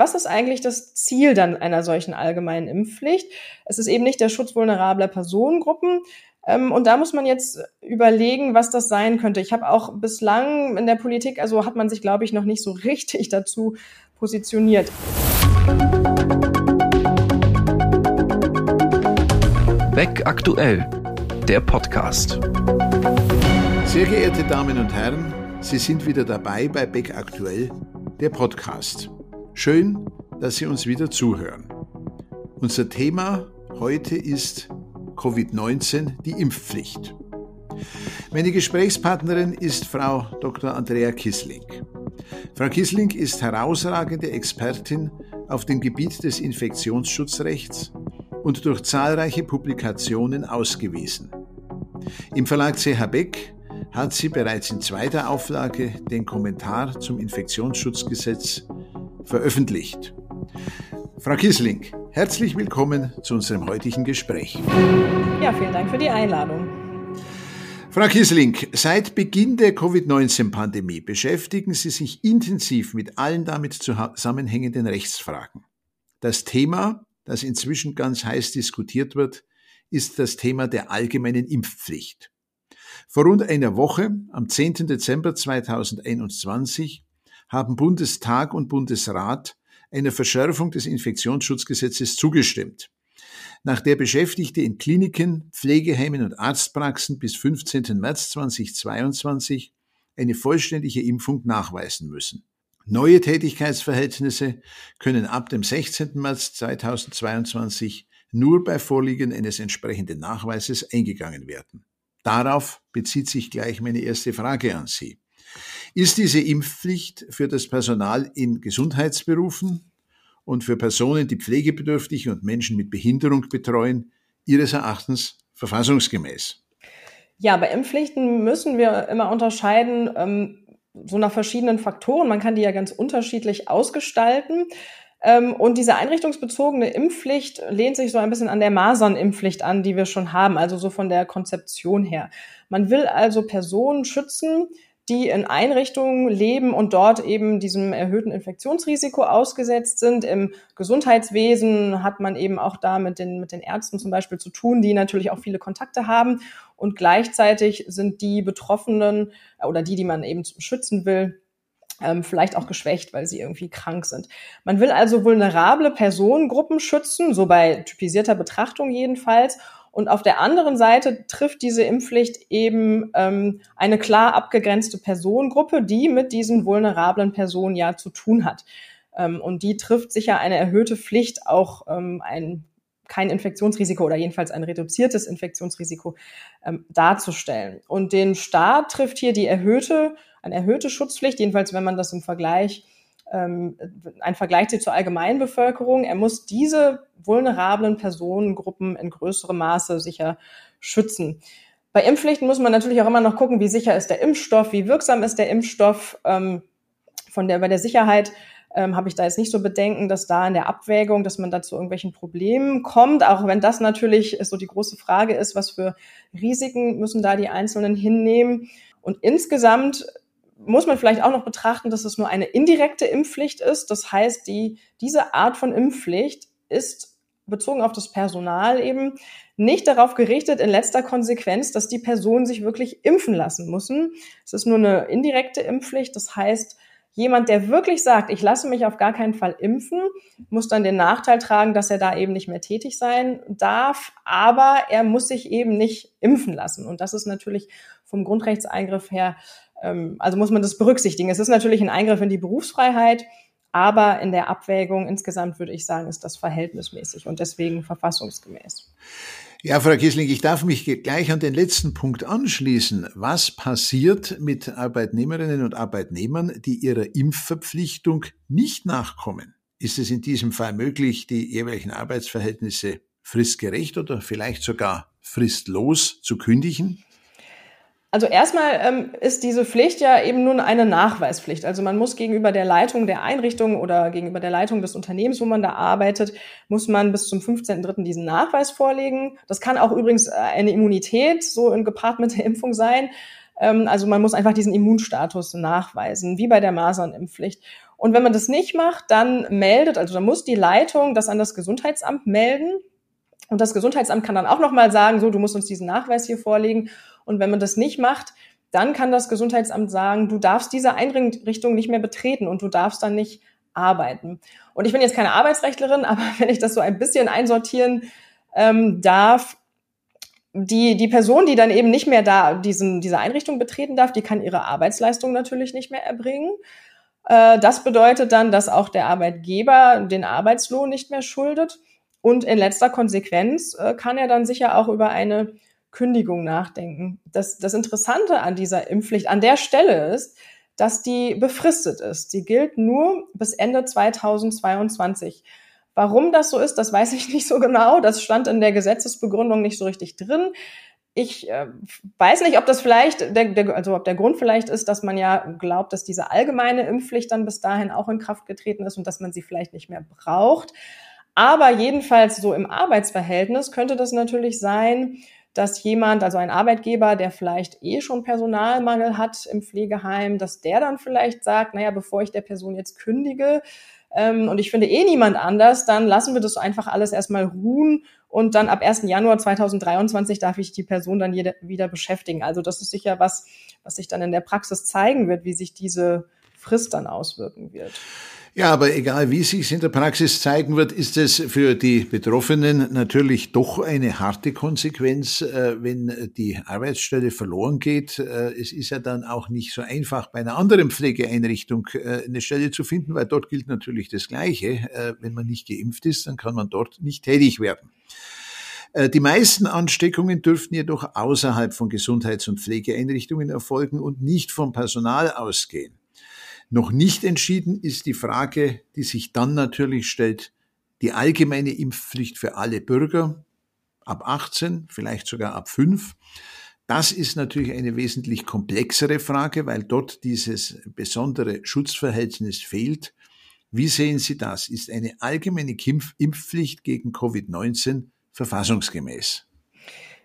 Was ist eigentlich das Ziel dann einer solchen allgemeinen Impfpflicht? Es ist eben nicht der Schutz vulnerabler Personengruppen, ähm, und da muss man jetzt überlegen, was das sein könnte. Ich habe auch bislang in der Politik, also hat man sich, glaube ich, noch nicht so richtig dazu positioniert. Beck aktuell, der Podcast. Sehr geehrte Damen und Herren, Sie sind wieder dabei bei Beck aktuell, der Podcast. Schön, dass Sie uns wieder zuhören. Unser Thema heute ist Covid-19 die Impfpflicht. Meine Gesprächspartnerin ist Frau Dr. Andrea Kissling. Frau Kissling ist herausragende Expertin auf dem Gebiet des Infektionsschutzrechts und durch zahlreiche Publikationen ausgewiesen. Im Verlag CH Beck hat sie bereits in zweiter Auflage den Kommentar zum Infektionsschutzgesetz veröffentlicht. Frau Kissling, herzlich willkommen zu unserem heutigen Gespräch. Ja, vielen Dank für die Einladung. Frau Kissling, seit Beginn der Covid-19-Pandemie beschäftigen Sie sich intensiv mit allen damit zusammenhängenden Rechtsfragen. Das Thema, das inzwischen ganz heiß diskutiert wird, ist das Thema der allgemeinen Impfpflicht. Vor rund einer Woche, am 10. Dezember 2021, haben Bundestag und Bundesrat einer Verschärfung des Infektionsschutzgesetzes zugestimmt, nach der Beschäftigte in Kliniken, Pflegeheimen und Arztpraxen bis 15. März 2022 eine vollständige Impfung nachweisen müssen. Neue Tätigkeitsverhältnisse können ab dem 16. März 2022 nur bei Vorliegen eines entsprechenden Nachweises eingegangen werden. Darauf bezieht sich gleich meine erste Frage an Sie. Ist diese Impfpflicht für das Personal in Gesundheitsberufen und für Personen, die pflegebedürftig und Menschen mit Behinderung betreuen, Ihres Erachtens verfassungsgemäß? Ja, bei Impfpflichten müssen wir immer unterscheiden, ähm, so nach verschiedenen Faktoren. Man kann die ja ganz unterschiedlich ausgestalten. Ähm, und diese einrichtungsbezogene Impfpflicht lehnt sich so ein bisschen an der Masernimpfpflicht an, die wir schon haben, also so von der Konzeption her. Man will also Personen schützen, die in Einrichtungen leben und dort eben diesem erhöhten Infektionsrisiko ausgesetzt sind. Im Gesundheitswesen hat man eben auch da mit den, mit den Ärzten zum Beispiel zu tun, die natürlich auch viele Kontakte haben. Und gleichzeitig sind die Betroffenen oder die, die man eben schützen will, ähm, vielleicht auch geschwächt, weil sie irgendwie krank sind. Man will also vulnerable Personengruppen schützen, so bei typisierter Betrachtung jedenfalls. Und auf der anderen Seite trifft diese Impfpflicht eben ähm, eine klar abgegrenzte Personengruppe, die mit diesen vulnerablen Personen ja zu tun hat. Ähm, und die trifft sicher eine erhöhte Pflicht, auch ähm, ein kein Infektionsrisiko oder jedenfalls ein reduziertes Infektionsrisiko ähm, darzustellen. Und den Staat trifft hier die erhöhte, eine erhöhte Schutzpflicht, jedenfalls wenn man das im Vergleich ähm, ein Vergleich zur Allgemeinbevölkerung. Er muss diese vulnerablen Personengruppen in größerem Maße sicher schützen. Bei Impfpflichten muss man natürlich auch immer noch gucken, wie sicher ist der Impfstoff, wie wirksam ist der Impfstoff. Ähm, von der, bei der Sicherheit ähm, habe ich da jetzt nicht so Bedenken, dass da in der Abwägung, dass man da zu irgendwelchen Problemen kommt, auch wenn das natürlich so die große Frage ist, was für Risiken müssen da die Einzelnen hinnehmen. Und insgesamt muss man vielleicht auch noch betrachten, dass es nur eine indirekte Impfpflicht ist. Das heißt, die, diese Art von Impfpflicht ist bezogen auf das Personal eben nicht darauf gerichtet in letzter Konsequenz, dass die Personen sich wirklich impfen lassen müssen. Es ist nur eine indirekte Impfpflicht. Das heißt, jemand, der wirklich sagt, ich lasse mich auf gar keinen Fall impfen, muss dann den Nachteil tragen, dass er da eben nicht mehr tätig sein darf. Aber er muss sich eben nicht impfen lassen. Und das ist natürlich vom Grundrechtseingriff her also muss man das berücksichtigen. Es ist natürlich ein Eingriff in die Berufsfreiheit, aber in der Abwägung insgesamt würde ich sagen, ist das verhältnismäßig und deswegen verfassungsgemäß. Ja, Frau Kissling, ich darf mich gleich an den letzten Punkt anschließen. Was passiert mit Arbeitnehmerinnen und Arbeitnehmern, die ihrer Impfverpflichtung nicht nachkommen? Ist es in diesem Fall möglich, die jeweiligen Arbeitsverhältnisse fristgerecht oder vielleicht sogar fristlos zu kündigen? Also erstmal ähm, ist diese Pflicht ja eben nun eine Nachweispflicht. Also man muss gegenüber der Leitung der Einrichtung oder gegenüber der Leitung des Unternehmens, wo man da arbeitet, muss man bis zum 15.3. diesen Nachweis vorlegen. Das kann auch übrigens äh, eine Immunität so in gepaart mit der Impfung sein. Ähm, also man muss einfach diesen Immunstatus nachweisen, wie bei der Masernimpfpflicht. Und wenn man das nicht macht, dann meldet, also dann muss die Leitung das an das Gesundheitsamt melden. Und das Gesundheitsamt kann dann auch nochmal sagen, so, du musst uns diesen Nachweis hier vorlegen. Und wenn man das nicht macht, dann kann das Gesundheitsamt sagen, du darfst diese Einrichtung nicht mehr betreten und du darfst dann nicht arbeiten. Und ich bin jetzt keine Arbeitsrechtlerin, aber wenn ich das so ein bisschen einsortieren ähm, darf, die, die Person, die dann eben nicht mehr da diesen, diese Einrichtung betreten darf, die kann ihre Arbeitsleistung natürlich nicht mehr erbringen. Äh, das bedeutet dann, dass auch der Arbeitgeber den Arbeitslohn nicht mehr schuldet. Und in letzter Konsequenz äh, kann er dann sicher auch über eine Kündigung nachdenken. Das, das Interessante an dieser Impfpflicht an der Stelle ist, dass die befristet ist. Sie gilt nur bis Ende 2022. Warum das so ist, das weiß ich nicht so genau. Das stand in der Gesetzesbegründung nicht so richtig drin. Ich äh, weiß nicht, ob das vielleicht, der, der, also ob der Grund vielleicht ist, dass man ja glaubt, dass diese allgemeine Impfpflicht dann bis dahin auch in Kraft getreten ist und dass man sie vielleicht nicht mehr braucht. Aber jedenfalls so im Arbeitsverhältnis könnte das natürlich sein, dass jemand, also ein Arbeitgeber, der vielleicht eh schon Personalmangel hat im Pflegeheim, dass der dann vielleicht sagt, naja, bevor ich der Person jetzt kündige, ähm, und ich finde eh niemand anders, dann lassen wir das einfach alles erstmal ruhen und dann ab 1. Januar 2023 darf ich die Person dann jede, wieder beschäftigen. Also das ist sicher was, was sich dann in der Praxis zeigen wird, wie sich diese Frist dann auswirken wird. Ja, aber egal wie sich in der Praxis zeigen wird, ist es für die Betroffenen natürlich doch eine harte Konsequenz, äh, wenn die Arbeitsstelle verloren geht. Äh, es ist ja dann auch nicht so einfach, bei einer anderen Pflegeeinrichtung äh, eine Stelle zu finden, weil dort gilt natürlich das Gleiche. Wenn man nicht geimpft ist, dann kann man dort nicht tätig werden. Die meisten Ansteckungen dürften jedoch außerhalb von Gesundheits- und Pflegeeinrichtungen erfolgen und nicht vom Personal ausgehen. Noch nicht entschieden ist die Frage, die sich dann natürlich stellt, die allgemeine Impfpflicht für alle Bürger ab 18, vielleicht sogar ab 5. Das ist natürlich eine wesentlich komplexere Frage, weil dort dieses besondere Schutzverhältnis fehlt. Wie sehen Sie das? Ist eine allgemeine Impfpflicht gegen Covid-19 verfassungsgemäß?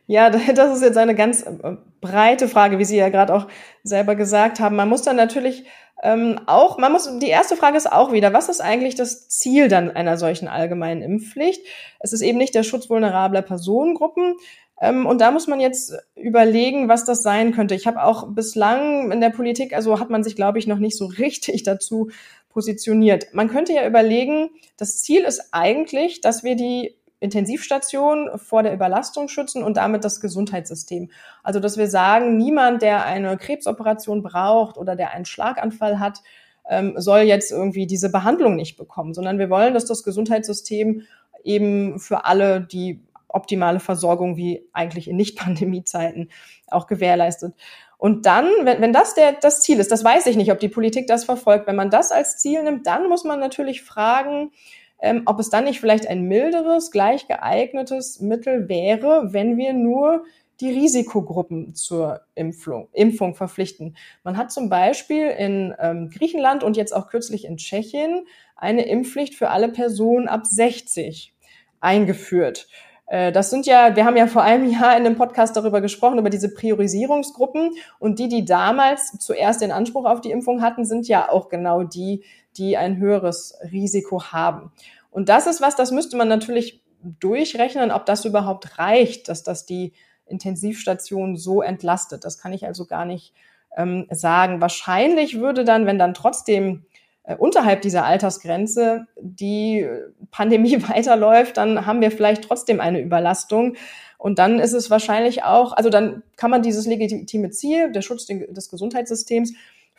Ja, das ist jetzt eine ganz äh, breite Frage, wie Sie ja gerade auch selber gesagt haben. Man muss dann natürlich ähm, auch, man muss, die erste Frage ist auch wieder, was ist eigentlich das Ziel dann einer solchen allgemeinen Impfpflicht? Es ist eben nicht der Schutz vulnerabler Personengruppen. Ähm, und da muss man jetzt überlegen, was das sein könnte. Ich habe auch bislang in der Politik, also hat man sich, glaube ich, noch nicht so richtig dazu positioniert. Man könnte ja überlegen, das Ziel ist eigentlich, dass wir die Intensivstation vor der Überlastung schützen und damit das Gesundheitssystem. Also, dass wir sagen, niemand, der eine Krebsoperation braucht oder der einen Schlaganfall hat, ähm, soll jetzt irgendwie diese Behandlung nicht bekommen, sondern wir wollen, dass das Gesundheitssystem eben für alle die optimale Versorgung wie eigentlich in Nicht-Pandemie-Zeiten auch gewährleistet. Und dann, wenn, wenn das der, das Ziel ist, das weiß ich nicht, ob die Politik das verfolgt, wenn man das als Ziel nimmt, dann muss man natürlich fragen, ähm, ob es dann nicht vielleicht ein milderes, gleich geeignetes Mittel wäre, wenn wir nur die Risikogruppen zur Impfung, Impfung verpflichten. Man hat zum Beispiel in ähm, Griechenland und jetzt auch kürzlich in Tschechien eine Impfpflicht für alle Personen ab 60 eingeführt. Äh, das sind ja, wir haben ja vor einem Jahr in dem Podcast darüber gesprochen, über diese Priorisierungsgruppen. Und die, die damals zuerst den Anspruch auf die Impfung hatten, sind ja auch genau die, die ein höheres Risiko haben. Und das ist was, das müsste man natürlich durchrechnen, ob das überhaupt reicht, dass das die Intensivstation so entlastet. Das kann ich also gar nicht ähm, sagen. Wahrscheinlich würde dann, wenn dann trotzdem äh, unterhalb dieser Altersgrenze die Pandemie weiterläuft, dann haben wir vielleicht trotzdem eine Überlastung. Und dann ist es wahrscheinlich auch, also dann kann man dieses legitime Ziel, der Schutz des Gesundheitssystems,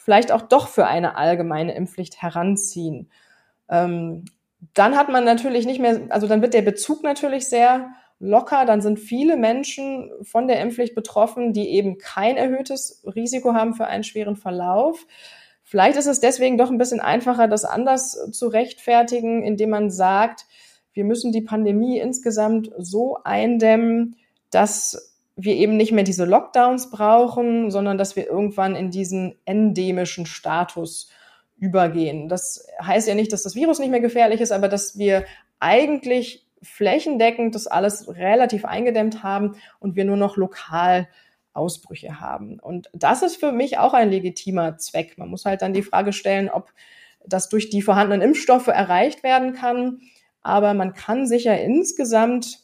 vielleicht auch doch für eine allgemeine Impfpflicht heranziehen. Ähm, dann hat man natürlich nicht mehr, also dann wird der Bezug natürlich sehr locker, dann sind viele Menschen von der Impfpflicht betroffen, die eben kein erhöhtes Risiko haben für einen schweren Verlauf. Vielleicht ist es deswegen doch ein bisschen einfacher, das anders zu rechtfertigen, indem man sagt, wir müssen die Pandemie insgesamt so eindämmen, dass wir eben nicht mehr diese Lockdowns brauchen, sondern dass wir irgendwann in diesen endemischen Status übergehen. Das heißt ja nicht, dass das Virus nicht mehr gefährlich ist, aber dass wir eigentlich flächendeckend das alles relativ eingedämmt haben und wir nur noch lokal Ausbrüche haben. Und das ist für mich auch ein legitimer Zweck. Man muss halt dann die Frage stellen, ob das durch die vorhandenen Impfstoffe erreicht werden kann. Aber man kann sicher insgesamt,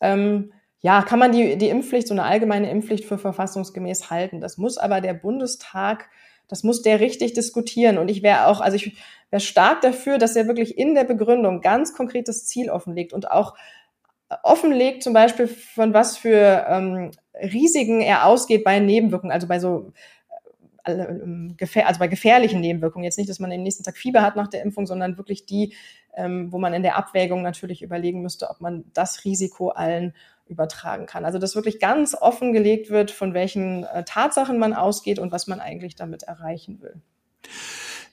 ähm, ja, kann man die, die Impfpflicht, so eine allgemeine Impfpflicht für verfassungsgemäß halten. Das muss aber der Bundestag, das muss der richtig diskutieren. Und ich wäre auch, also ich wäre stark dafür, dass er wirklich in der Begründung ganz konkretes Ziel offenlegt und auch offenlegt, zum Beispiel von was für ähm, Risiken er ausgeht bei Nebenwirkungen, also bei so äh, ähm, also bei gefährlichen Nebenwirkungen. Jetzt nicht, dass man den nächsten Tag Fieber hat nach der Impfung, sondern wirklich die, ähm, wo man in der Abwägung natürlich überlegen müsste, ob man das Risiko allen übertragen kann. Also dass wirklich ganz offengelegt wird, von welchen äh, Tatsachen man ausgeht und was man eigentlich damit erreichen will.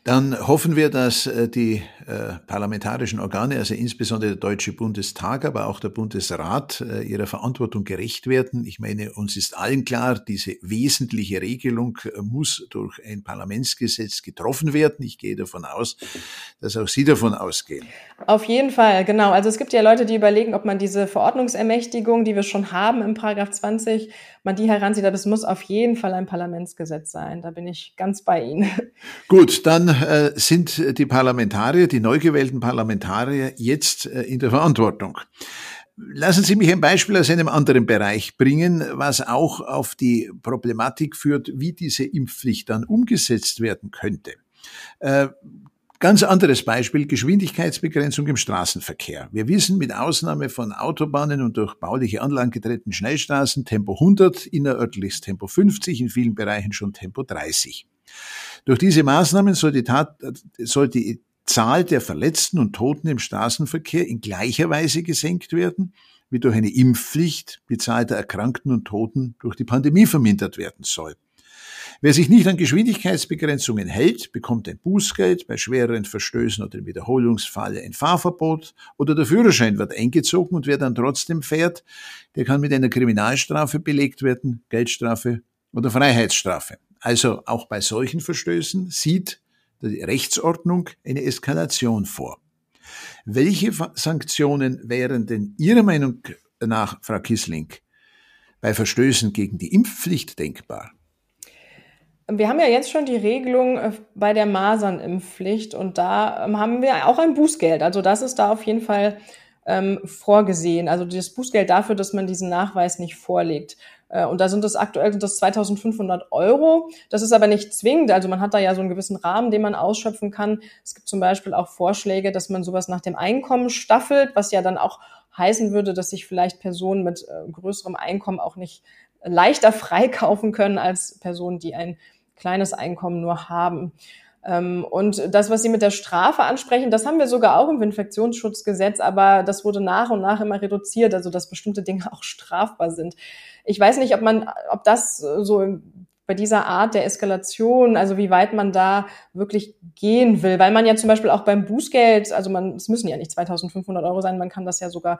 Dann hoffen wir, dass äh, die äh, parlamentarischen Organe, also insbesondere der Deutsche Bundestag, aber auch der Bundesrat, äh, ihrer Verantwortung gerecht werden. Ich meine, uns ist allen klar, diese wesentliche Regelung muss durch ein Parlamentsgesetz getroffen werden. Ich gehe davon aus, dass auch Sie davon ausgehen. Auf jeden Fall, genau. Also es gibt ja Leute, die überlegen, ob man diese Verordnungsermächtigung, die wir schon haben im Paragraph 20, man die heranzieht. Aber es muss auf jeden Fall ein Parlamentsgesetz sein. Da bin ich ganz bei Ihnen. Gut, dann äh, sind die Parlamentarier, die neu gewählten Parlamentarier jetzt äh, in der Verantwortung. Lassen Sie mich ein Beispiel aus einem anderen Bereich bringen, was auch auf die Problematik führt, wie diese Impfpflicht dann umgesetzt werden könnte. Äh, Ganz anderes Beispiel, Geschwindigkeitsbegrenzung im Straßenverkehr. Wir wissen, mit Ausnahme von Autobahnen und durch bauliche Anlagen getrennten Schnellstraßen Tempo 100, innerörtliches Tempo 50, in vielen Bereichen schon Tempo 30. Durch diese Maßnahmen soll die, Tat, soll die Zahl der Verletzten und Toten im Straßenverkehr in gleicher Weise gesenkt werden, wie durch eine Impfpflicht die Zahl der Erkrankten und Toten durch die Pandemie vermindert werden soll. Wer sich nicht an Geschwindigkeitsbegrenzungen hält, bekommt ein Bußgeld, bei schwereren Verstößen oder im Wiederholungsfalle ein Fahrverbot oder der Führerschein wird eingezogen und wer dann trotzdem fährt, der kann mit einer Kriminalstrafe belegt werden, Geldstrafe oder Freiheitsstrafe. Also auch bei solchen Verstößen sieht die Rechtsordnung eine Eskalation vor. Welche Sanktionen wären denn Ihrer Meinung nach, Frau Kissling, bei Verstößen gegen die Impfpflicht denkbar? Wir haben ja jetzt schon die Regelung äh, bei der Masernimpfpflicht und da ähm, haben wir auch ein Bußgeld. Also das ist da auf jeden Fall ähm, vorgesehen. Also das Bußgeld dafür, dass man diesen Nachweis nicht vorlegt. Äh, und da sind es aktuell sind das 2500 Euro. Das ist aber nicht zwingend. Also man hat da ja so einen gewissen Rahmen, den man ausschöpfen kann. Es gibt zum Beispiel auch Vorschläge, dass man sowas nach dem Einkommen staffelt, was ja dann auch heißen würde, dass sich vielleicht Personen mit äh, größerem Einkommen auch nicht leichter freikaufen können als Personen, die ein kleines Einkommen nur haben. Ähm, und das, was Sie mit der Strafe ansprechen, das haben wir sogar auch im Infektionsschutzgesetz, aber das wurde nach und nach immer reduziert, also dass bestimmte Dinge auch strafbar sind. Ich weiß nicht, ob man, ob das so bei dieser Art der Eskalation, also wie weit man da wirklich gehen will, weil man ja zum Beispiel auch beim Bußgeld, also man, es müssen ja nicht 2500 Euro sein, man kann das ja sogar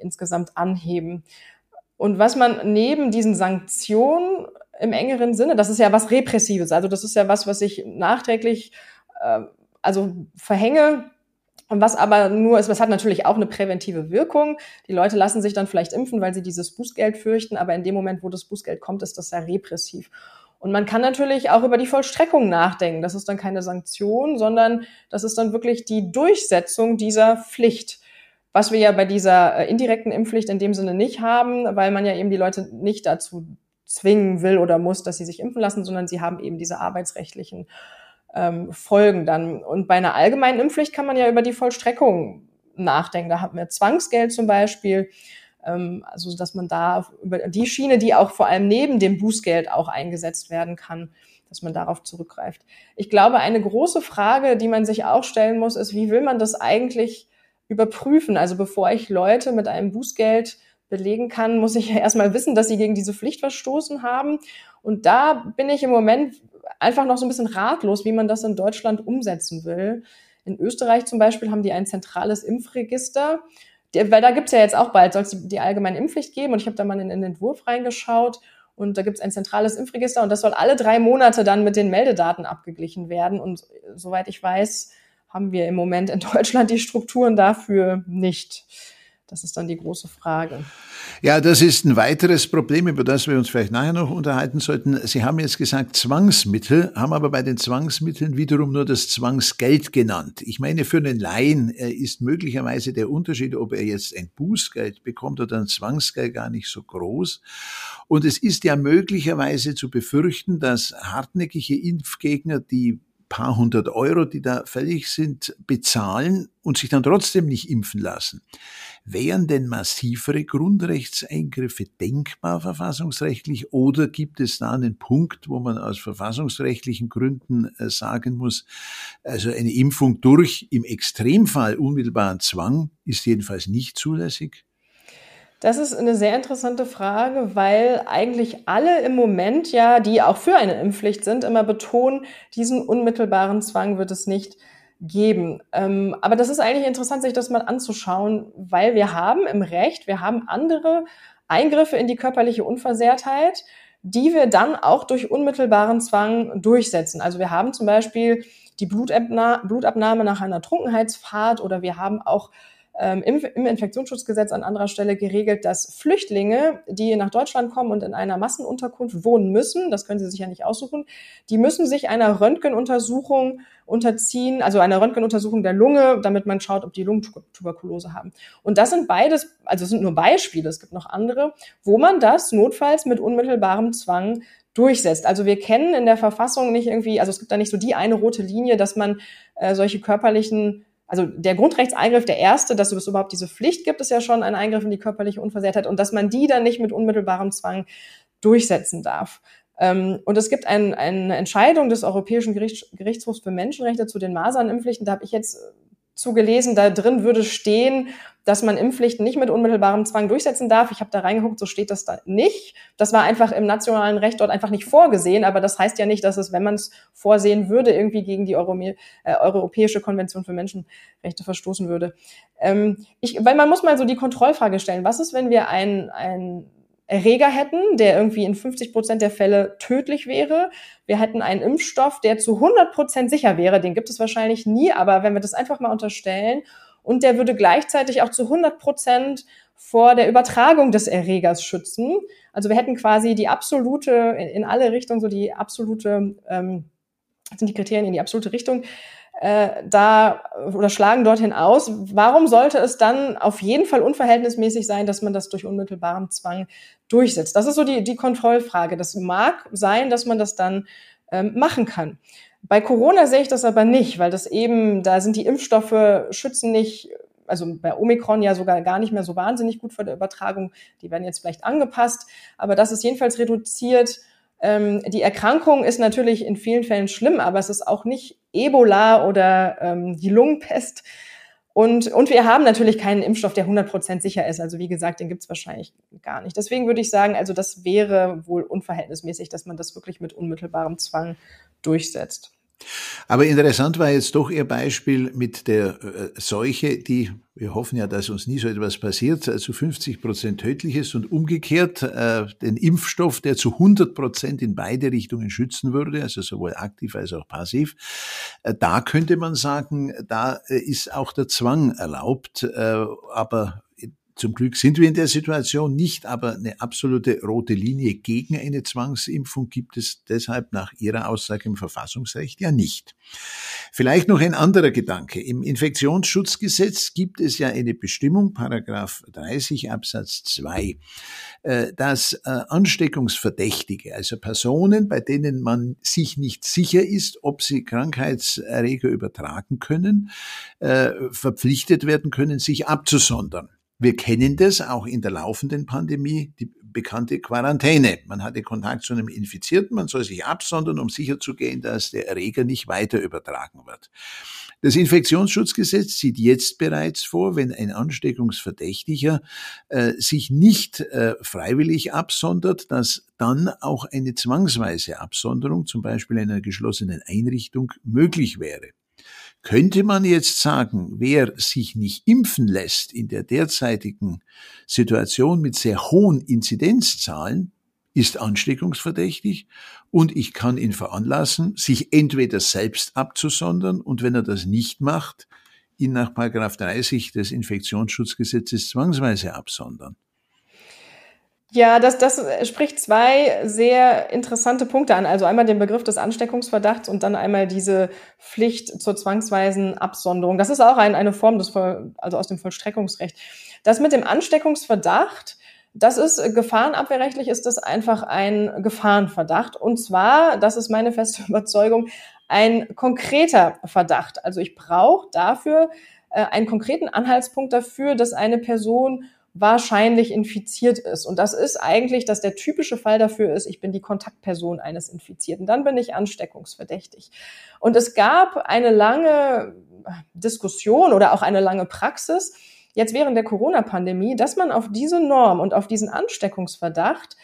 insgesamt anheben. Und was man neben diesen Sanktionen im engeren Sinne, das ist ja was Repressives, also das ist ja was, was ich nachträglich äh, also verhänge, und was aber nur ist, was hat natürlich auch eine präventive Wirkung. Die Leute lassen sich dann vielleicht impfen, weil sie dieses Bußgeld fürchten, aber in dem Moment, wo das Bußgeld kommt, ist das ja repressiv. Und man kann natürlich auch über die Vollstreckung nachdenken. Das ist dann keine Sanktion, sondern das ist dann wirklich die Durchsetzung dieser Pflicht. Was wir ja bei dieser äh, indirekten Impfpflicht in dem Sinne nicht haben, weil man ja eben die Leute nicht dazu zwingen will oder muss, dass sie sich impfen lassen, sondern sie haben eben diese arbeitsrechtlichen ähm, Folgen dann. Und bei einer allgemeinen Impfpflicht kann man ja über die Vollstreckung nachdenken. Da haben wir Zwangsgeld zum Beispiel. Ähm, also, dass man da über die Schiene, die auch vor allem neben dem Bußgeld auch eingesetzt werden kann, dass man darauf zurückgreift. Ich glaube, eine große Frage, die man sich auch stellen muss, ist, wie will man das eigentlich überprüfen? Also, bevor ich Leute mit einem Bußgeld belegen kann, muss ich ja erstmal wissen, dass sie gegen diese Pflicht verstoßen haben. Und da bin ich im Moment einfach noch so ein bisschen ratlos, wie man das in Deutschland umsetzen will. In Österreich zum Beispiel haben die ein zentrales Impfregister, weil da gibt's ja jetzt auch bald, soll es die allgemeine Impfpflicht geben und ich habe da mal in den Entwurf reingeschaut und da gibt's ein zentrales Impfregister und das soll alle drei Monate dann mit den Meldedaten abgeglichen werden und soweit ich weiß, haben wir im Moment in Deutschland die Strukturen dafür nicht. Das ist dann die große Frage. Ja, das ist ein weiteres Problem, über das wir uns vielleicht nachher noch unterhalten sollten. Sie haben jetzt gesagt Zwangsmittel, haben aber bei den Zwangsmitteln wiederum nur das Zwangsgeld genannt. Ich meine, für einen Laien äh, ist möglicherweise der Unterschied, ob er jetzt ein Bußgeld bekommt oder ein Zwangsgeld gar nicht so groß. Und es ist ja möglicherweise zu befürchten, dass hartnäckige Impfgegner, die paar hundert Euro, die da fällig sind, bezahlen und sich dann trotzdem nicht impfen lassen. Wären denn massivere Grundrechtseingriffe denkbar verfassungsrechtlich oder gibt es da einen Punkt, wo man aus verfassungsrechtlichen Gründen äh, sagen muss, also eine Impfung durch im Extremfall unmittelbaren Zwang ist jedenfalls nicht zulässig? Das ist eine sehr interessante Frage, weil eigentlich alle im Moment ja, die auch für eine Impfpflicht sind, immer betonen, diesen unmittelbaren Zwang wird es nicht geben. Ähm, aber das ist eigentlich interessant, sich das mal anzuschauen, weil wir haben im Recht, wir haben andere Eingriffe in die körperliche Unversehrtheit, die wir dann auch durch unmittelbaren Zwang durchsetzen. Also wir haben zum Beispiel die Blutabnahme nach einer Trunkenheitsfahrt oder wir haben auch ähm, im, im Infektionsschutzgesetz an anderer Stelle geregelt, dass Flüchtlinge, die nach Deutschland kommen und in einer Massenunterkunft wohnen müssen, das können sie sich ja nicht aussuchen, die müssen sich einer Röntgenuntersuchung unterziehen, also einer Röntgenuntersuchung der Lunge, damit man schaut, ob die Lungentuberkulose haben. Und das sind beides, also es sind nur Beispiele, es gibt noch andere, wo man das notfalls mit unmittelbarem Zwang durchsetzt. Also wir kennen in der Verfassung nicht irgendwie, also es gibt da nicht so die eine rote Linie, dass man äh, solche körperlichen also der Grundrechtseingriff, der erste, dass es überhaupt diese Pflicht gibt, ist ja schon ein Eingriff in die körperliche Unversehrtheit und dass man die dann nicht mit unmittelbarem Zwang durchsetzen darf. Ähm, und es gibt ein, eine Entscheidung des Europäischen Gerichtshofs für Menschenrechte zu den Masernimpfpflichten. Da habe ich jetzt zugelesen, da drin würde stehen, dass man Impfpflichten nicht mit unmittelbarem Zwang durchsetzen darf. Ich habe da reingeguckt, so steht das da nicht. Das war einfach im nationalen Recht dort einfach nicht vorgesehen, aber das heißt ja nicht, dass es, wenn man es vorsehen würde, irgendwie gegen die Euro äh, Europäische Konvention für Menschenrechte verstoßen würde. Ähm, ich, weil man muss mal so die Kontrollfrage stellen, was ist, wenn wir ein, ein Erreger hätten, der irgendwie in 50 Prozent der Fälle tödlich wäre. Wir hätten einen Impfstoff, der zu 100 Prozent sicher wäre. Den gibt es wahrscheinlich nie, aber wenn wir das einfach mal unterstellen und der würde gleichzeitig auch zu 100 Prozent vor der Übertragung des Erregers schützen. Also wir hätten quasi die absolute, in, alle Richtungen so die absolute, ähm, sind die Kriterien in die absolute Richtung äh, da oder schlagen dorthin aus. Warum sollte es dann auf jeden Fall unverhältnismäßig sein, dass man das durch unmittelbaren Zwang durchsetzt? Das ist so die, die Kontrollfrage. Das mag sein, dass man das dann ähm, machen kann. Bei Corona sehe ich das aber nicht, weil das eben, da sind die Impfstoffe schützen nicht, also bei Omikron ja sogar gar nicht mehr so wahnsinnig gut vor der Übertragung. Die werden jetzt vielleicht angepasst, aber das ist jedenfalls reduziert ähm, die Erkrankung ist natürlich in vielen Fällen schlimm, aber es ist auch nicht Ebola oder ähm, die Lungenpest. Und, und wir haben natürlich keinen Impfstoff, der 100% sicher ist. Also wie gesagt, den gibt's wahrscheinlich gar nicht. Deswegen würde ich sagen, also das wäre wohl unverhältnismäßig, dass man das wirklich mit unmittelbarem Zwang durchsetzt. Aber interessant war jetzt doch Ihr Beispiel mit der äh, Seuche, die, wir hoffen ja, dass uns nie so etwas passiert, zu 50 Prozent tödlich ist und umgekehrt äh, den Impfstoff, der zu 100 Prozent in beide Richtungen schützen würde, also sowohl aktiv als auch passiv. Äh, da könnte man sagen, da äh, ist auch der Zwang erlaubt, äh, aber zum Glück sind wir in der Situation nicht, aber eine absolute rote Linie gegen eine Zwangsimpfung gibt es deshalb nach Ihrer Aussage im Verfassungsrecht ja nicht. Vielleicht noch ein anderer Gedanke. Im Infektionsschutzgesetz gibt es ja eine Bestimmung, Paragraph 30 Absatz 2, äh, dass äh, Ansteckungsverdächtige, also Personen, bei denen man sich nicht sicher ist, ob sie Krankheitserreger übertragen können, äh, verpflichtet werden können, sich abzusondern. Wir kennen das auch in der laufenden Pandemie, die bekannte Quarantäne. Man hatte Kontakt zu einem Infizierten, man soll sich absondern, um sicherzugehen, dass der Erreger nicht weiter übertragen wird. Das Infektionsschutzgesetz sieht jetzt bereits vor, wenn ein Ansteckungsverdächtiger äh, sich nicht äh, freiwillig absondert, dass dann auch eine zwangsweise Absonderung, zum Beispiel in einer geschlossenen Einrichtung, möglich wäre. Könnte man jetzt sagen, wer sich nicht impfen lässt in der derzeitigen Situation mit sehr hohen Inzidenzzahlen, ist ansteckungsverdächtig und ich kann ihn veranlassen, sich entweder selbst abzusondern und wenn er das nicht macht, ihn nach 30 des Infektionsschutzgesetzes zwangsweise absondern. Ja, das, das spricht zwei sehr interessante Punkte an. Also einmal den Begriff des Ansteckungsverdachts und dann einmal diese Pflicht zur zwangsweisen Absonderung. Das ist auch ein, eine Form des, also aus dem Vollstreckungsrecht. Das mit dem Ansteckungsverdacht, das ist gefahrenabwehrrechtlich ist das einfach ein Gefahrenverdacht. Und zwar, das ist meine feste Überzeugung, ein konkreter Verdacht. Also ich brauche dafür äh, einen konkreten Anhaltspunkt dafür, dass eine Person wahrscheinlich infiziert ist. Und das ist eigentlich, dass der typische Fall dafür ist, ich bin die Kontaktperson eines Infizierten. Dann bin ich ansteckungsverdächtig. Und es gab eine lange Diskussion oder auch eine lange Praxis, jetzt während der Corona-Pandemie, dass man auf diese Norm und auf diesen Ansteckungsverdacht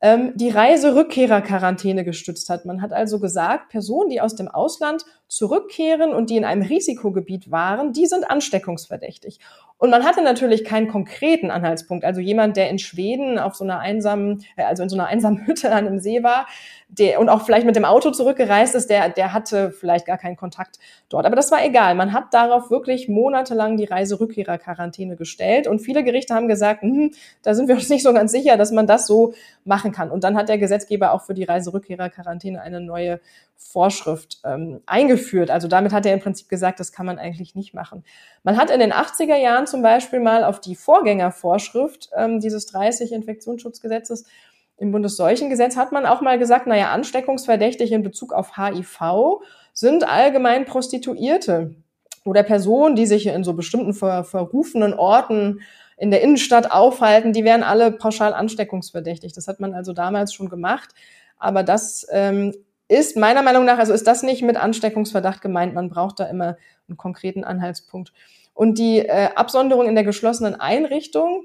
ähm, die Reiserückkehrerquarantäne gestützt hat. Man hat also gesagt, Personen, die aus dem Ausland zurückkehren und die in einem Risikogebiet waren, die sind ansteckungsverdächtig. Und man hatte natürlich keinen konkreten Anhaltspunkt. Also jemand, der in Schweden auf so einer einsamen, äh, also in so einer einsamen Hütte an einem See war, der und auch vielleicht mit dem Auto zurückgereist ist, der, der hatte vielleicht gar keinen Kontakt dort. Aber das war egal. Man hat darauf wirklich monatelang die Reiserückkehrerquarantäne gestellt. Und viele Gerichte haben gesagt, hm, da sind wir uns nicht so ganz sicher, dass man das so machen kann. Und dann hat der Gesetzgeber auch für die Reiserückkehrerquarantäne eine neue Vorschrift ähm, eingeführt. Also damit hat er im Prinzip gesagt, das kann man eigentlich nicht machen. Man hat in den 80er Jahren zum Beispiel mal auf die Vorgängervorschrift ähm, dieses 30 Infektionsschutzgesetzes im Bundesseuchengesetz hat man auch mal gesagt, naja, ansteckungsverdächtig in Bezug auf HIV sind allgemein Prostituierte oder Personen, die sich in so bestimmten ver verrufenen Orten in der Innenstadt aufhalten, die wären alle pauschal ansteckungsverdächtig. Das hat man also damals schon gemacht. Aber das ähm, ist meiner Meinung nach, also ist das nicht mit Ansteckungsverdacht gemeint. Man braucht da immer einen konkreten Anhaltspunkt. Und die äh, Absonderung in der geschlossenen Einrichtung,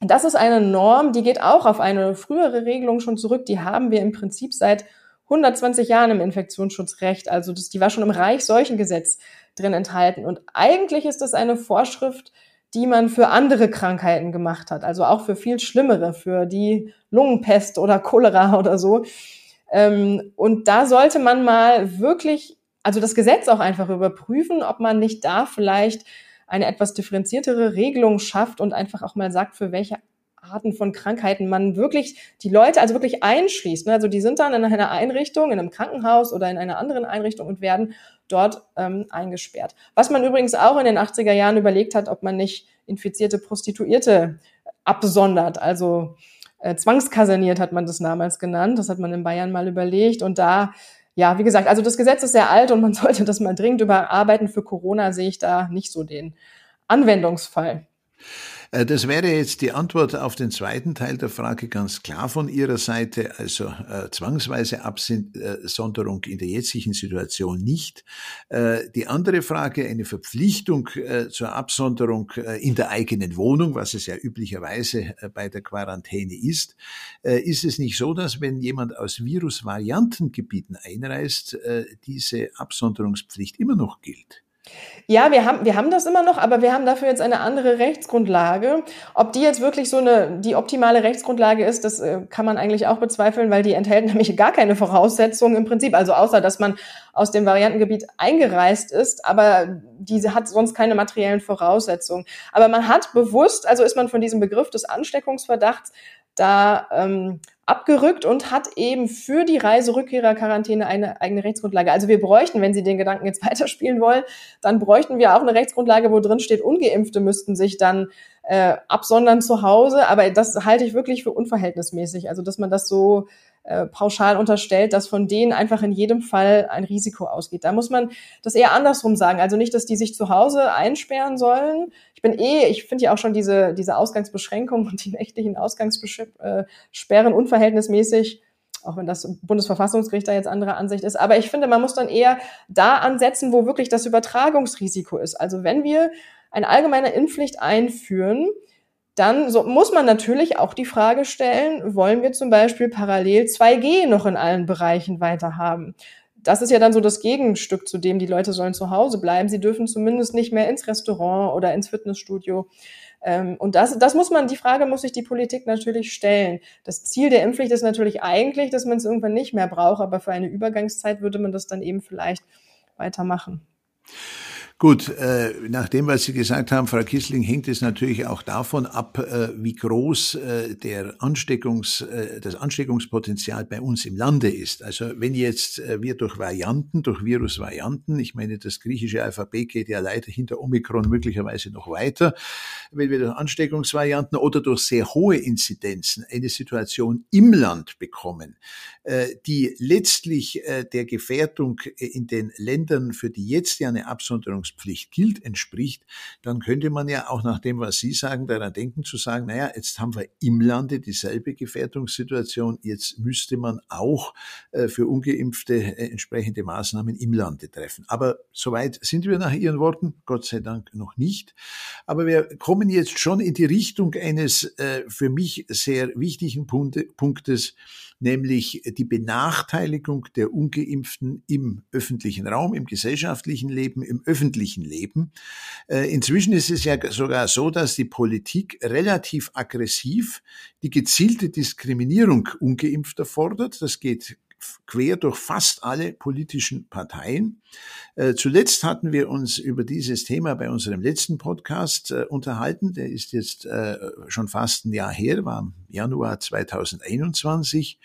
das ist eine Norm, die geht auch auf eine frühere Regelung schon zurück. Die haben wir im Prinzip seit 120 Jahren im Infektionsschutzrecht. Also das, die war schon im Reichseuchengesetz drin enthalten. Und eigentlich ist das eine Vorschrift, die man für andere Krankheiten gemacht hat. Also auch für viel schlimmere, für die Lungenpest oder Cholera oder so. Ähm, und da sollte man mal wirklich, also das Gesetz auch einfach überprüfen, ob man nicht da vielleicht eine etwas differenziertere Regelung schafft und einfach auch mal sagt, für welche Arten von Krankheiten man wirklich die Leute also wirklich einschließt. Ne? Also die sind dann in einer Einrichtung, in einem Krankenhaus oder in einer anderen Einrichtung und werden dort ähm, eingesperrt. Was man übrigens auch in den 80er Jahren überlegt hat, ob man nicht infizierte Prostituierte absondert. Also äh, zwangskaserniert hat man das damals genannt. Das hat man in Bayern mal überlegt. Und da, ja, wie gesagt, also das Gesetz ist sehr alt und man sollte das mal dringend überarbeiten. Für Corona sehe ich da nicht so den Anwendungsfall. Äh, das wäre jetzt die Antwort auf den zweiten Teil der Frage ganz klar von Ihrer Seite, also äh, zwangsweise Absonderung in der jetzigen Situation nicht. Äh, die andere Frage, eine Verpflichtung äh, zur Absonderung äh, in der eigenen Wohnung, was es ja üblicherweise äh, bei der Quarantäne ist, ist es nicht so, dass wenn jemand aus Virusvariantengebieten einreist, diese Absonderungspflicht immer noch gilt? Ja, wir haben, wir haben das immer noch, aber wir haben dafür jetzt eine andere Rechtsgrundlage. Ob die jetzt wirklich so eine, die optimale Rechtsgrundlage ist, das äh, kann man eigentlich auch bezweifeln, weil die enthält nämlich gar keine Voraussetzungen im Prinzip. Also außer, dass man aus dem Variantengebiet eingereist ist, aber diese hat sonst keine materiellen Voraussetzungen. Aber man hat bewusst, also ist man von diesem Begriff des Ansteckungsverdachts da ähm, abgerückt und hat eben für die Reiserückkehrerquarantäne eine eigene Rechtsgrundlage. Also wir bräuchten, wenn Sie den Gedanken jetzt weiterspielen wollen, dann bräuchten wir auch eine Rechtsgrundlage, wo drin steht, Ungeimpfte müssten sich dann äh, absondern zu Hause. Aber das halte ich wirklich für unverhältnismäßig. Also dass man das so äh, pauschal unterstellt, dass von denen einfach in jedem Fall ein Risiko ausgeht. Da muss man das eher andersrum sagen. Also nicht, dass die sich zu Hause einsperren sollen. Ich bin eh, ich finde ja auch schon diese, diese Ausgangsbeschränkungen und die nächtlichen Ausgangssperren unverhältnismäßig auch wenn das Bundesverfassungsgericht da jetzt anderer Ansicht ist. Aber ich finde, man muss dann eher da ansetzen, wo wirklich das Übertragungsrisiko ist. Also wenn wir eine allgemeine Impfpflicht einführen, dann so muss man natürlich auch die Frage stellen, wollen wir zum Beispiel parallel 2G noch in allen Bereichen weiter haben? Das ist ja dann so das Gegenstück zu dem, die Leute sollen zu Hause bleiben. Sie dürfen zumindest nicht mehr ins Restaurant oder ins Fitnessstudio. Ähm, und das, das muss man, die Frage muss sich die Politik natürlich stellen. Das Ziel der Impfpflicht ist natürlich eigentlich, dass man es irgendwann nicht mehr braucht, aber für eine Übergangszeit würde man das dann eben vielleicht weitermachen. Gut, äh, nach dem, was Sie gesagt haben, Frau Kissling, hängt es natürlich auch davon ab, äh, wie groß äh, der Ansteckungs, äh, das Ansteckungspotenzial bei uns im Lande ist. Also wenn jetzt äh, wir durch Varianten, durch Virusvarianten, ich meine, das griechische Alphabet geht ja leider hinter Omikron möglicherweise noch weiter, wenn wir durch Ansteckungsvarianten oder durch sehr hohe Inzidenzen eine Situation im Land bekommen, äh, die letztlich äh, der Gefährdung in den Ländern, für die jetzt ja eine Absonderung Aufklärungspflicht gilt, entspricht, dann könnte man ja auch nach dem, was Sie sagen, daran denken zu sagen, naja, jetzt haben wir im Lande dieselbe Gefährdungssituation, jetzt müsste man auch äh, für ungeimpfte äh, entsprechende Maßnahmen im Lande treffen. Aber soweit sind wir nach Ihren Worten, Gott sei Dank noch nicht. Aber wir kommen jetzt schon in die Richtung eines äh, für mich sehr wichtigen Punktes, nämlich die Benachteiligung der ungeimpften im öffentlichen Raum, im gesellschaftlichen Leben, im öffentlichen Leben. Äh, inzwischen ist es ja sogar so, dass die Politik relativ aggressiv die gezielte Diskriminierung ungeimpfter fordert. Das geht quer durch fast alle politischen Parteien. Äh, zuletzt hatten wir uns über dieses Thema bei unserem letzten Podcast äh, unterhalten. Der ist jetzt äh, schon fast ein Jahr her, war im Januar 2021.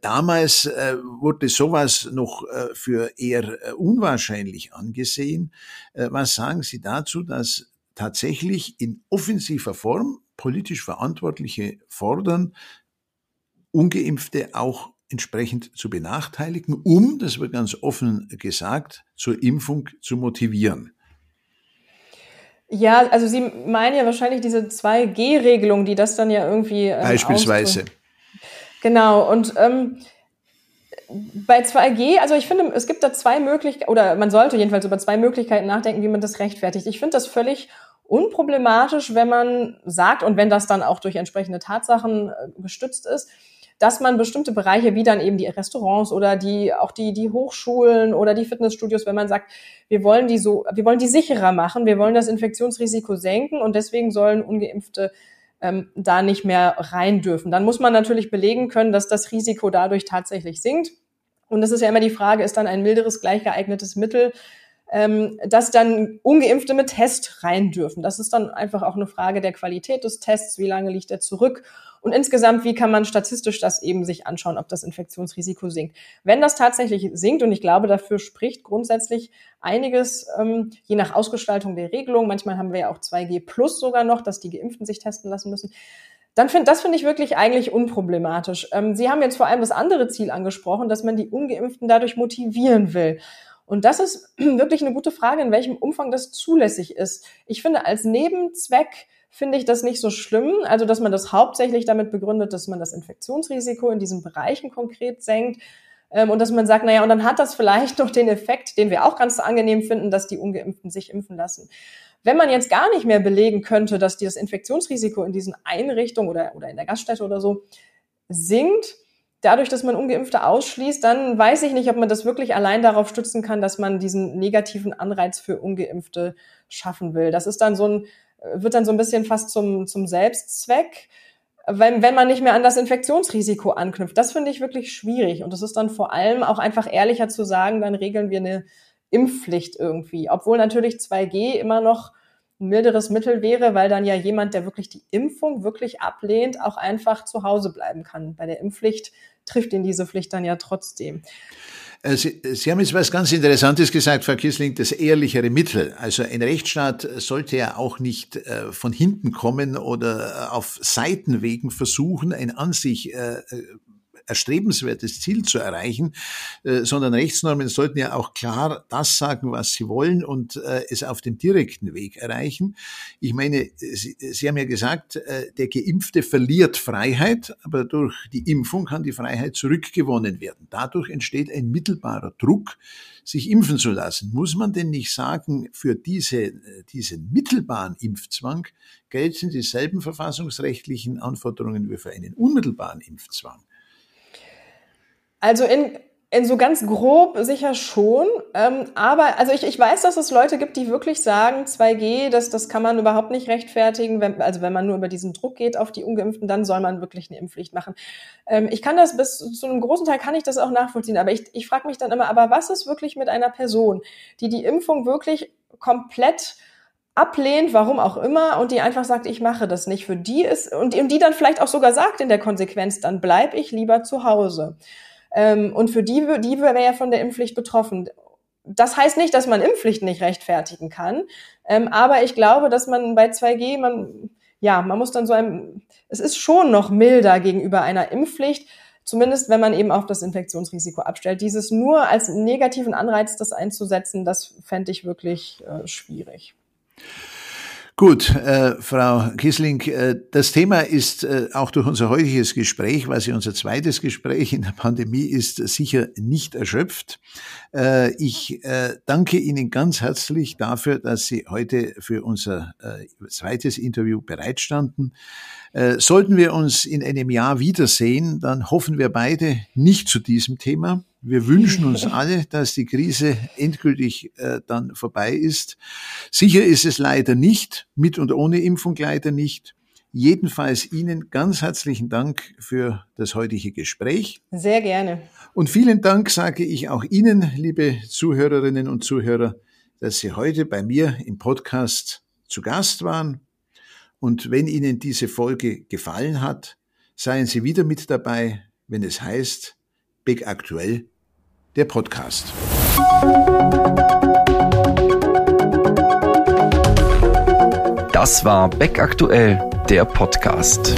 Damals wurde sowas noch für eher unwahrscheinlich angesehen. Was sagen Sie dazu, dass tatsächlich in offensiver Form politisch Verantwortliche fordern, ungeimpfte auch entsprechend zu benachteiligen, um, das wird ganz offen gesagt, zur Impfung zu motivieren. Ja, also Sie meinen ja wahrscheinlich diese 2G-Regelung, die das dann ja irgendwie. Ähm, Beispielsweise. Genau, und ähm, bei 2G, also ich finde, es gibt da zwei Möglichkeiten, oder man sollte jedenfalls über zwei Möglichkeiten nachdenken, wie man das rechtfertigt. Ich finde das völlig unproblematisch, wenn man sagt, und wenn das dann auch durch entsprechende Tatsachen äh, gestützt ist, dass man bestimmte Bereiche wie dann eben die Restaurants oder die auch die die Hochschulen oder die Fitnessstudios, wenn man sagt, wir wollen die so, wir wollen die sicherer machen, wir wollen das Infektionsrisiko senken und deswegen sollen ungeimpfte ähm, da nicht mehr rein dürfen. Dann muss man natürlich belegen können, dass das Risiko dadurch tatsächlich sinkt. Und das ist ja immer die Frage, ist dann ein milderes, gleichgeeignetes Mittel, ähm, dass dann ungeimpfte mit Test rein dürfen. Das ist dann einfach auch eine Frage der Qualität des Tests, wie lange liegt er zurück und insgesamt, wie kann man statistisch das eben sich anschauen, ob das Infektionsrisiko sinkt. Wenn das tatsächlich sinkt, und ich glaube, dafür spricht grundsätzlich einiges, ähm, je nach Ausgestaltung der Regelung, manchmal haben wir ja auch 2G plus sogar noch, dass die Geimpften sich testen lassen müssen, dann finde das finde ich wirklich eigentlich unproblematisch. Ähm, Sie haben jetzt vor allem das andere Ziel angesprochen, dass man die Ungeimpften dadurch motivieren will. Und das ist wirklich eine gute Frage, in welchem Umfang das zulässig ist. Ich finde, als Nebenzweck finde ich das nicht so schlimm. Also, dass man das hauptsächlich damit begründet, dass man das Infektionsrisiko in diesen Bereichen konkret senkt. Ähm, und dass man sagt, naja, und dann hat das vielleicht noch den Effekt, den wir auch ganz angenehm finden, dass die Ungeimpften sich impfen lassen. Wenn man jetzt gar nicht mehr belegen könnte, dass das Infektionsrisiko in diesen Einrichtungen oder, oder in der Gaststätte oder so sinkt, dadurch, dass man Ungeimpfte ausschließt, dann weiß ich nicht, ob man das wirklich allein darauf stützen kann, dass man diesen negativen Anreiz für Ungeimpfte schaffen will. Das ist dann so ein wird dann so ein bisschen fast zum, zum Selbstzweck, wenn, wenn man nicht mehr an das Infektionsrisiko anknüpft. Das finde ich wirklich schwierig. Und das ist dann vor allem auch einfach ehrlicher zu sagen, dann regeln wir eine Impfpflicht irgendwie. Obwohl natürlich 2G immer noch ein milderes Mittel wäre, weil dann ja jemand, der wirklich die Impfung wirklich ablehnt, auch einfach zu Hause bleiben kann. Bei der Impfpflicht trifft ihn diese Pflicht dann ja trotzdem. Äh, Sie, Sie haben jetzt was ganz Interessantes gesagt, Frau Kissling, das ehrlichere Mittel. Also ein Rechtsstaat sollte ja auch nicht äh, von hinten kommen oder auf Seitenwegen versuchen, ein an sich äh, erstrebenswertes Ziel zu erreichen, äh, sondern Rechtsnormen sollten ja auch klar das sagen, was sie wollen und äh, es auf dem direkten Weg erreichen. Ich meine, Sie, haben ja gesagt, äh, der Geimpfte verliert Freiheit, aber durch die Impfung kann die Freiheit zurückgewonnen werden. Dadurch entsteht ein mittelbarer Druck, sich impfen zu lassen. Muss man denn nicht sagen, für diese, diesen mittelbaren Impfzwang gelten dieselben verfassungsrechtlichen Anforderungen wie für einen unmittelbaren Impfzwang? Also in in so ganz grob sicher schon. Ähm, aber also ich, ich weiß, dass es Leute gibt, die wirklich sagen, 2G, das, das kann man überhaupt nicht rechtfertigen. Wenn, also wenn man nur über diesen Druck geht auf die Ungeimpften, dann soll man wirklich eine Impfpflicht machen. Ähm, ich kann das bis zu einem großen Teil kann ich das auch nachvollziehen. Aber ich, ich frage mich dann immer, aber was ist wirklich mit einer Person, die die Impfung wirklich komplett ablehnt, warum auch immer, und die einfach sagt, ich mache das nicht. Für die ist, und, die dann vielleicht auch sogar sagt in der Konsequenz, dann bleib ich lieber zu Hause. Ähm, und für die, die wäre ja von der Impfpflicht betroffen. Das heißt nicht, dass man Impfpflichten nicht rechtfertigen kann, ähm, aber ich glaube, dass man bei 2G, man, ja, man muss dann so ein, es ist schon noch milder gegenüber einer Impfpflicht, zumindest wenn man eben auf das Infektionsrisiko abstellt. Dieses nur als negativen Anreiz, das einzusetzen, das fände ich wirklich äh, schwierig. Gut, äh, Frau Kissling, äh, das Thema ist äh, auch durch unser heutiges Gespräch, was ja unser zweites Gespräch in der Pandemie ist, sicher nicht erschöpft. Äh, ich äh, danke Ihnen ganz herzlich dafür, dass Sie heute für unser äh, zweites Interview bereitstanden. Äh, sollten wir uns in einem Jahr wiedersehen, dann hoffen wir beide nicht zu diesem Thema. Wir wünschen uns alle, dass die Krise endgültig äh, dann vorbei ist. Sicher ist es leider nicht, mit und ohne Impfung leider nicht. Jedenfalls Ihnen ganz herzlichen Dank für das heutige Gespräch. Sehr gerne. Und vielen Dank sage ich auch Ihnen, liebe Zuhörerinnen und Zuhörer, dass Sie heute bei mir im Podcast zu Gast waren. Und wenn Ihnen diese Folge gefallen hat, seien Sie wieder mit dabei, wenn es heißt, Big Aktuell, der Podcast. Das war Beck Aktuell, der Podcast.